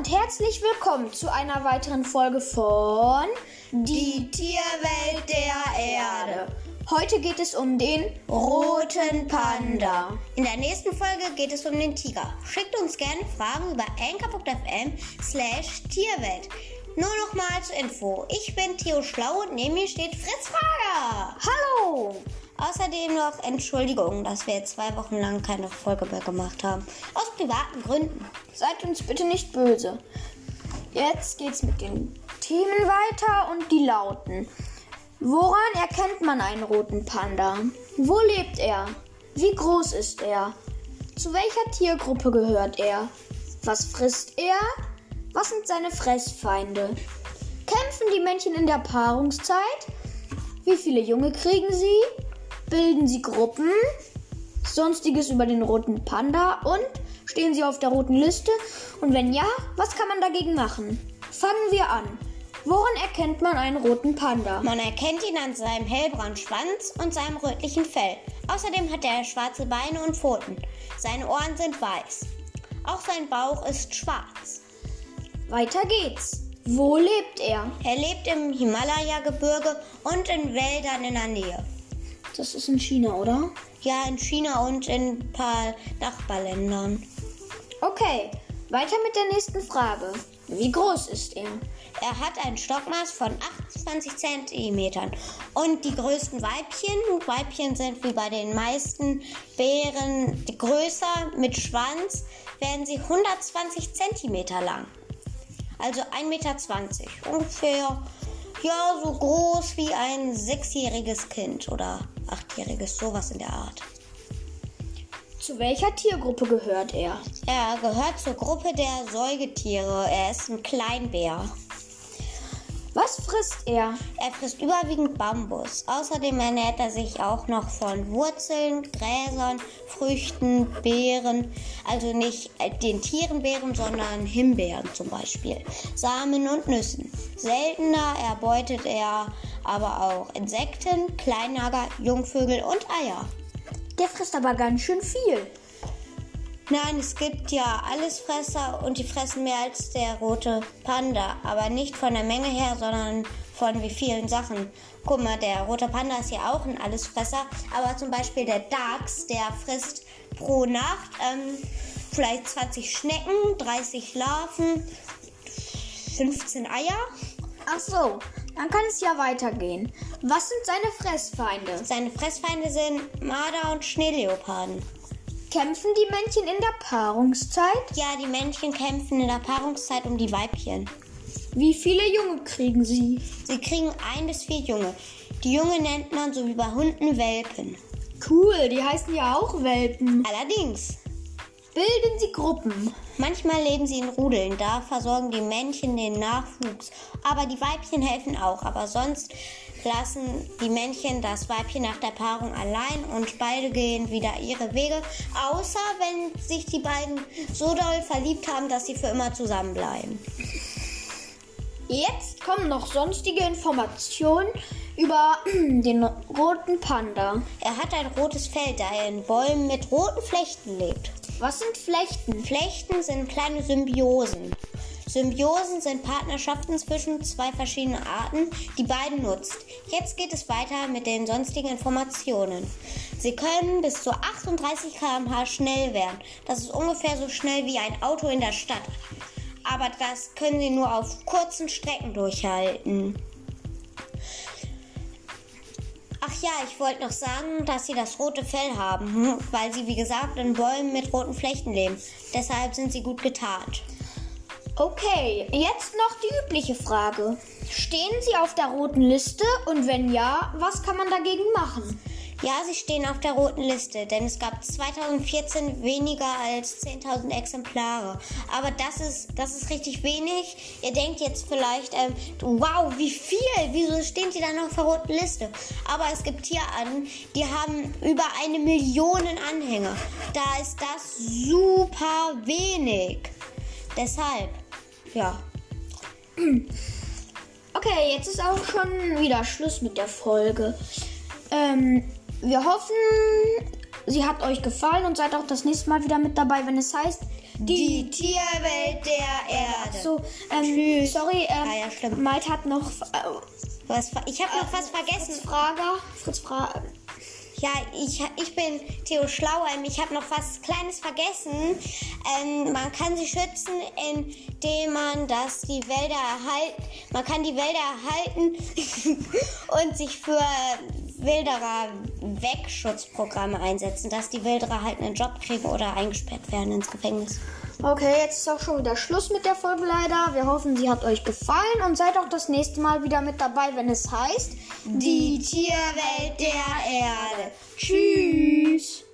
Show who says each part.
Speaker 1: und herzlich willkommen zu einer weiteren Folge von
Speaker 2: Die Tierwelt der Erde.
Speaker 1: Heute geht es um den
Speaker 2: Roten Panda. In der nächsten Folge geht es um den Tiger. Schickt uns gerne Fragen über anchor.fm slash Tierwelt. Nur noch mal zur Info. Ich bin Theo Schlau und neben mir steht Fritz Frager.
Speaker 1: Hallo!
Speaker 2: Außerdem noch Entschuldigung, dass wir jetzt zwei Wochen lang keine Folge mehr gemacht haben. Aus privaten Gründen.
Speaker 1: Seid uns bitte nicht böse. Jetzt geht's mit den Themen weiter und die lauten. Woran erkennt man einen roten Panda? Wo lebt er? Wie groß ist er? Zu welcher Tiergruppe gehört er? Was frisst er? Was sind seine Fressfeinde? Kämpfen die Männchen in der Paarungszeit? Wie viele Junge kriegen sie? Bilden sie Gruppen? Sonstiges über den roten Panda und stehen sie auf der roten Liste? Und wenn ja, was kann man dagegen machen? Fangen wir an. Woran erkennt man einen roten Panda?
Speaker 2: Man erkennt ihn an seinem hellbraunen Schwanz und seinem rötlichen Fell. Außerdem hat er schwarze Beine und Pfoten. Seine Ohren sind weiß. Auch sein Bauch ist schwarz.
Speaker 1: Weiter geht's. Wo lebt er?
Speaker 2: Er lebt im Himalaya-Gebirge und in Wäldern in der Nähe.
Speaker 1: Das ist in China, oder?
Speaker 2: Ja, in China und in ein paar Nachbarländern.
Speaker 1: Okay, weiter mit der nächsten Frage. Wie groß ist er?
Speaker 2: Er hat ein Stockmaß von 28 cm. Und die größten Weibchen, Weibchen sind wie bei den meisten Bären größer mit Schwanz, werden sie 120 cm lang. Also 1,20 Meter. Ungefähr, ja, so groß wie ein sechsjähriges Kind oder achtjähriges, sowas in der Art.
Speaker 1: Zu welcher Tiergruppe gehört er?
Speaker 2: Er gehört zur Gruppe der Säugetiere. Er ist ein Kleinbär.
Speaker 1: Was frisst er?
Speaker 2: Er frisst überwiegend Bambus. Außerdem ernährt er sich auch noch von Wurzeln, Gräsern, Früchten, Beeren. Also nicht den Tierenbeeren, sondern Himbeeren zum Beispiel. Samen und Nüssen. Seltener erbeutet er aber auch Insekten, Kleinnager, Jungvögel und Eier.
Speaker 1: Der frisst aber ganz schön viel.
Speaker 2: Nein, es gibt ja Allesfresser und die fressen mehr als der rote Panda. Aber nicht von der Menge her, sondern von wie vielen Sachen. Guck mal, der rote Panda ist ja auch ein Allesfresser. Aber zum Beispiel der Dachs, der frisst pro Nacht ähm, vielleicht 20 Schnecken, 30 Larven, 15 Eier.
Speaker 1: Ach so, dann kann es ja weitergehen. Was sind seine Fressfeinde?
Speaker 2: Seine Fressfeinde sind Marder und Schneeleoparden.
Speaker 1: Kämpfen die Männchen in der Paarungszeit?
Speaker 2: Ja, die Männchen kämpfen in der Paarungszeit um die Weibchen.
Speaker 1: Wie viele Junge kriegen sie?
Speaker 2: Sie kriegen ein bis vier Junge. Die Junge nennt man so wie bei Hunden Welpen.
Speaker 1: Cool, die heißen ja auch Welpen.
Speaker 2: Allerdings.
Speaker 1: Bilden sie Gruppen?
Speaker 2: Manchmal leben sie in Rudeln, da versorgen die Männchen den Nachwuchs. Aber die Weibchen helfen auch, aber sonst lassen die Männchen das Weibchen nach der Paarung allein und beide gehen wieder ihre Wege, außer wenn sich die beiden so doll verliebt haben, dass sie für immer zusammenbleiben.
Speaker 1: Jetzt kommen noch sonstige Informationen über den roten Panda.
Speaker 2: Er hat ein rotes Fell, da er in Bäumen mit roten Flechten lebt.
Speaker 1: Was sind Flechten?
Speaker 2: Flechten sind kleine Symbiosen. Symbiosen sind Partnerschaften zwischen zwei verschiedenen Arten, die beiden nutzt. Jetzt geht es weiter mit den sonstigen Informationen. Sie können bis zu 38 km/h schnell werden. Das ist ungefähr so schnell wie ein Auto in der Stadt. Aber das können sie nur auf kurzen Strecken durchhalten. Ja, ich wollte noch sagen, dass sie das rote Fell haben, weil sie wie gesagt in Bäumen mit roten Flechten leben. Deshalb sind sie gut getarnt.
Speaker 1: Okay, jetzt noch die übliche Frage. Stehen Sie auf der roten Liste und wenn ja, was kann man dagegen machen?
Speaker 2: Ja, sie stehen auf der roten Liste, denn es gab 2014 weniger als 10.000 Exemplare. Aber das ist, das ist richtig wenig. Ihr denkt jetzt vielleicht, ähm, wow, wie viel? Wieso stehen die dann auf der roten Liste? Aber es gibt Tierarten, die haben über eine Million Anhänger. Da ist das super wenig. Deshalb, ja.
Speaker 1: Okay, jetzt ist auch schon wieder Schluss mit der Folge. Ähm, wir hoffen, sie hat euch gefallen und seid auch das nächste Mal wieder mit dabei, wenn es heißt
Speaker 2: Die Tierwelt der Erde.
Speaker 1: So, ähm, sorry, ähm,
Speaker 2: Ah ja, schlimm.
Speaker 1: Malte hat noch äh,
Speaker 2: Was, ich habe noch was vergessen.
Speaker 1: Fritz Frager. Fritz Frager.
Speaker 2: Ja, ich, ich bin Theo Schlauheim. Ich habe noch was Kleines vergessen. Ähm, man kann sie schützen, indem man das die Wälder erhalten. Man kann die Wälder erhalten und sich für Wilderer Wegschutzprogramme einsetzen, dass die Wilderer halt einen Job kriegen oder eingesperrt werden ins Gefängnis.
Speaker 1: Okay, jetzt ist auch schon wieder Schluss mit der Folge leider. Wir hoffen, sie hat euch gefallen und seid auch das nächste Mal wieder mit dabei, wenn es heißt
Speaker 2: Die Tierwelt der Erde.
Speaker 1: Tschüss.